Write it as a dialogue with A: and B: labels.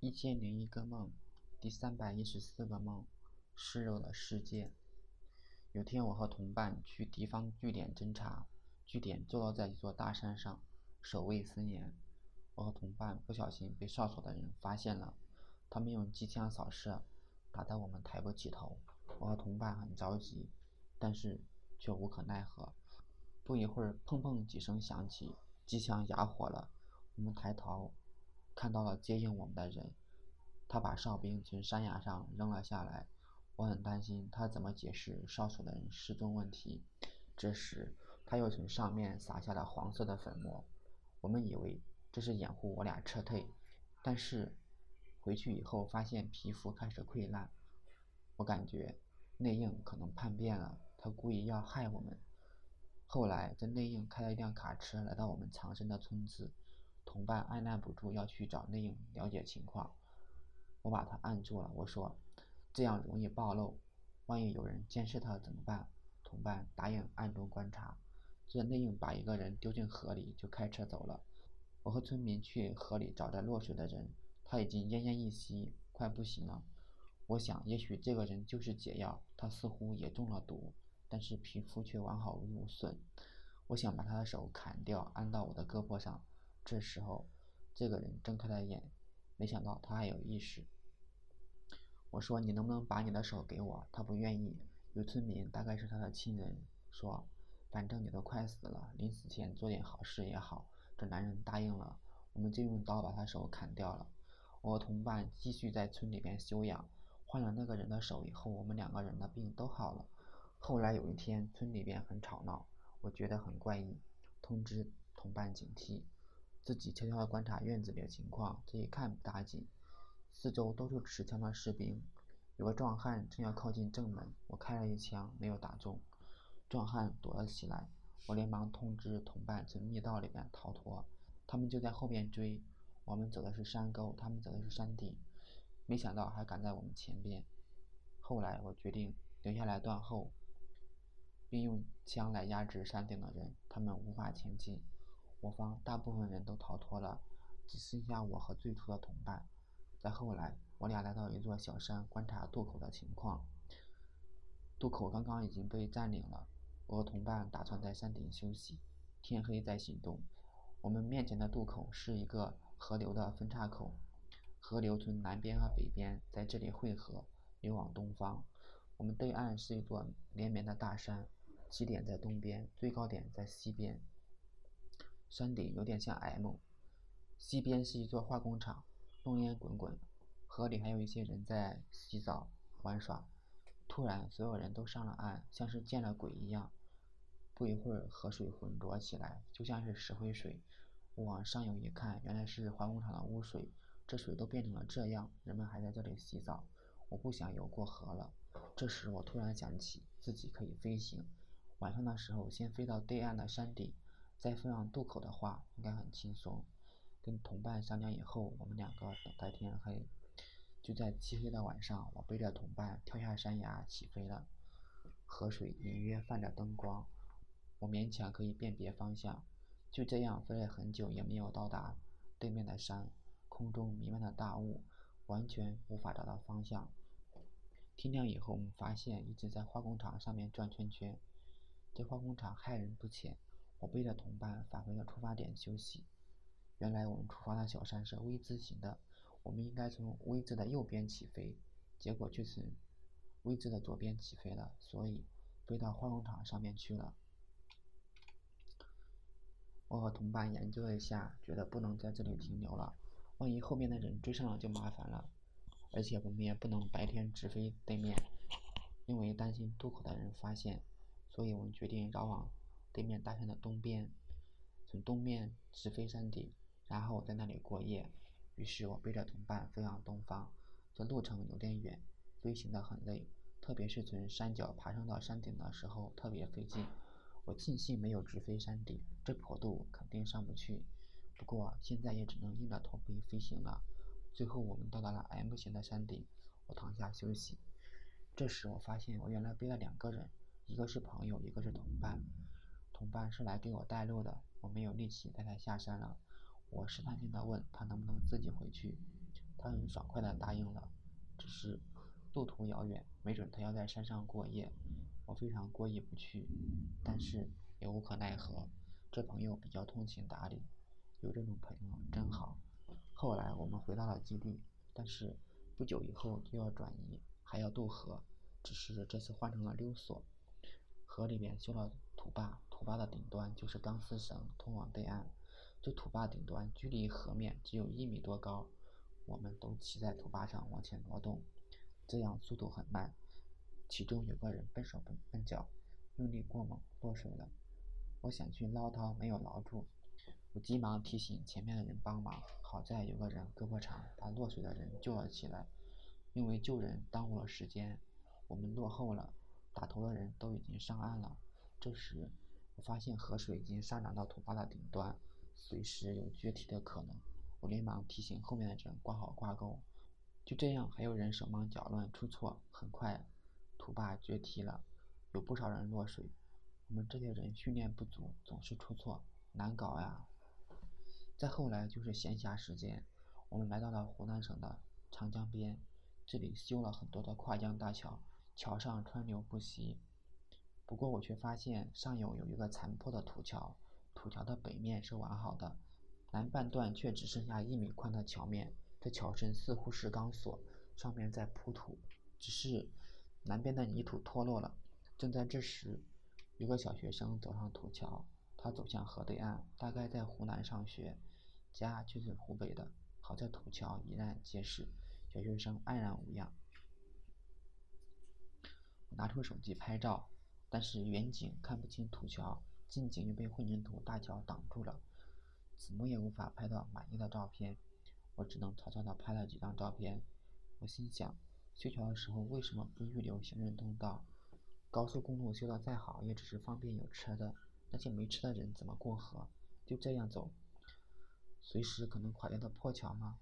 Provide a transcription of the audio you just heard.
A: 一千零一个梦，第三百一十四个梦，失落的世界。有天，我和同伴去敌方据点侦察，据点坐落在一座大山上，守卫森严。我和同伴不小心被哨所的人发现了，他们用机枪扫射，打得我们抬不起头。我和同伴很着急，但是却无可奈何。不一会儿，砰砰几声响起，机枪哑火了。我们抬头。看到了接应我们的人，他把哨兵从山崖上扔了下来。我很担心他怎么解释哨所的人失踪问题。这时，他又从上面撒下了黄色的粉末。我们以为这是掩护我俩撤退，但是回去以后发现皮肤开始溃烂。我感觉内应可能叛变了，他故意要害我们。后来，这内应开了一辆卡车来到我们藏身的村子。同伴按捺不住要去找内应了解情况，我把他按住了。我说：“这样容易暴露，万一有人监视他怎么办？”同伴答应暗中观察。这内应把一个人丢进河里，就开车走了。我和村民去河里找着落水的人，他已经奄奄一息，快不行了。我想，也许这个人就是解药。他似乎也中了毒，但是皮肤却完好无损。我想把他的手砍掉，安到我的胳膊上。这时候，这个人睁开了眼，没想到他还有意识。我说：“你能不能把你的手给我？”他不愿意。有村民，大概是他的亲人，说：“反正你都快死了，临死前做点好事也好。”这男人答应了，我们就用刀把他手砍掉了。我和同伴继续在村里边休养。换了那个人的手以后，我们两个人的病都好了。后来有一天，村里边很吵闹，我觉得很怪异，通知同伴警惕。自己悄悄地观察院子里的情况，这一看不打紧，四周都是持枪的士兵。有个壮汉正要靠近正门，我开了一枪，没有打中，壮汉躲了起来。我连忙通知同伴从密道里面逃脱，他们就在后面追。我们走的是山沟，他们走的是山顶，没想到还赶在我们前边。后来我决定留下来断后，并用枪来压制山顶的人，他们无法前进。我方大部分人都逃脱了，只剩下我和最初的同伴。再后来，我俩来到一座小山，观察渡口的情况。渡口刚刚已经被占领了，我和同伴打算在山顶休息，天黑再行动。我们面前的渡口是一个河流的分岔口，河流从南边和北边在这里汇合，流往东方。我们对岸是一座连绵的大山，起点在东边，最高点在西边。山顶有点像 M，西边是一座化工厂，浓烟滚滚，河里还有一些人在洗澡玩耍。突然，所有人都上了岸，像是见了鬼一样。不一会儿，河水浑浊起来，就像是石灰水。我往上游一看，原来是化工厂的污水。这水都变成了这样，人们还在这里洗澡。我不想游过河了。这时，我突然想起自己可以飞行，晚上的时候先飞到对岸的山顶。再飞往渡口的话，应该很轻松。跟同伴商量以后，我们两个等待天黑。就在漆黑的晚上，我背着同伴跳下山崖起飞了。河水隐约泛着灯光，我勉强可以辨别方向。就这样飞了很久，也没有到达对面的山。空中弥漫着大雾，完全无法找到方向。天亮以后，我们发现一直在化工厂上面转圈圈。这化工厂害人不浅。我背着同伴返回了出发点休息。原来我们出发的小山是 V 字形的，我们应该从 V 字的右边起飞，结果却从 V 字的左边起飞了，所以飞到化工厂上面去了。我和同伴研究了一下，觉得不能在这里停留了，万一后面的人追上了就麻烦了。而且我们也不能白天直飞对面，因为担心渡口的人发现，所以我们决定绕往。对面大山的东边，从东面直飞山顶，然后在那里过夜。于是我背着同伴飞往东方。这路程有点远，飞行的很累，特别是从山脚爬升到山顶的时候特别费劲。我庆幸没有直飞山顶，这坡度肯定上不去。不过现在也只能硬着头皮飞行了。最后我们到达了 M 型的山顶，我躺下休息。这时我发现我原来背了两个人，一个是朋友，一个是同伴。同伴是来给我带路的，我没有力气带他下山了。我试探性的问他能不能自己回去，他很爽快地答应了。只是路途遥远，没准他要在山上过夜，我非常过意不去，但是也无可奈何。这朋友比较通情达理，有这种朋友真好。后来我们回到了基地，但是不久以后就要转移，还要渡河，只是这次换成了溜索。河里边修了土坝，土坝的顶端就是钢丝绳，通往对岸。这土坝顶端距离河面只有一米多高，我们都骑在土坝上往前挪动，这样速度很慢。其中有个人笨手笨笨脚，用力过猛，落水了。我想去捞他，没有捞住。我急忙提醒前面的人帮忙，好在有个人胳膊长，把落水的人救了起来。因为救人耽误了时间，我们落后了。打头的人都已经上岸了。这时，我发现河水已经上涨到土坝的顶端，随时有决堤的可能。我连忙提醒后面的人挂好挂钩。就这样，还有人手忙脚乱出错，很快土坝决堤了，有不少人落水。我们这些人训练不足，总是出错，难搞呀。再后来就是闲暇时间，我们来到了湖南省的长江边，这里修了很多的跨江大桥，桥上川流不息。不过我却发现上游有一个残破的土桥，土桥的北面是完好的，南半段却只剩下一米宽的桥面。这桥身似乎是钢索，上面在铺土，只是南边的泥土脱落了。正在这时，有个小学生走上土桥，他走向河对岸，大概在湖南上学。家却是湖北的，好在土桥依然结实，小学生安然无恙。我拿出手机拍照，但是远景看不清土桥，近景又被混凝土大桥挡住了，怎么也无法拍到满意的照片。我只能草草的拍了几张照片。我心想，修桥的时候为什么不预留行人通道？高速公路修得再好，也只是方便有车的，那些没车的人怎么过河？就这样走？随时可能垮掉的破桥吗？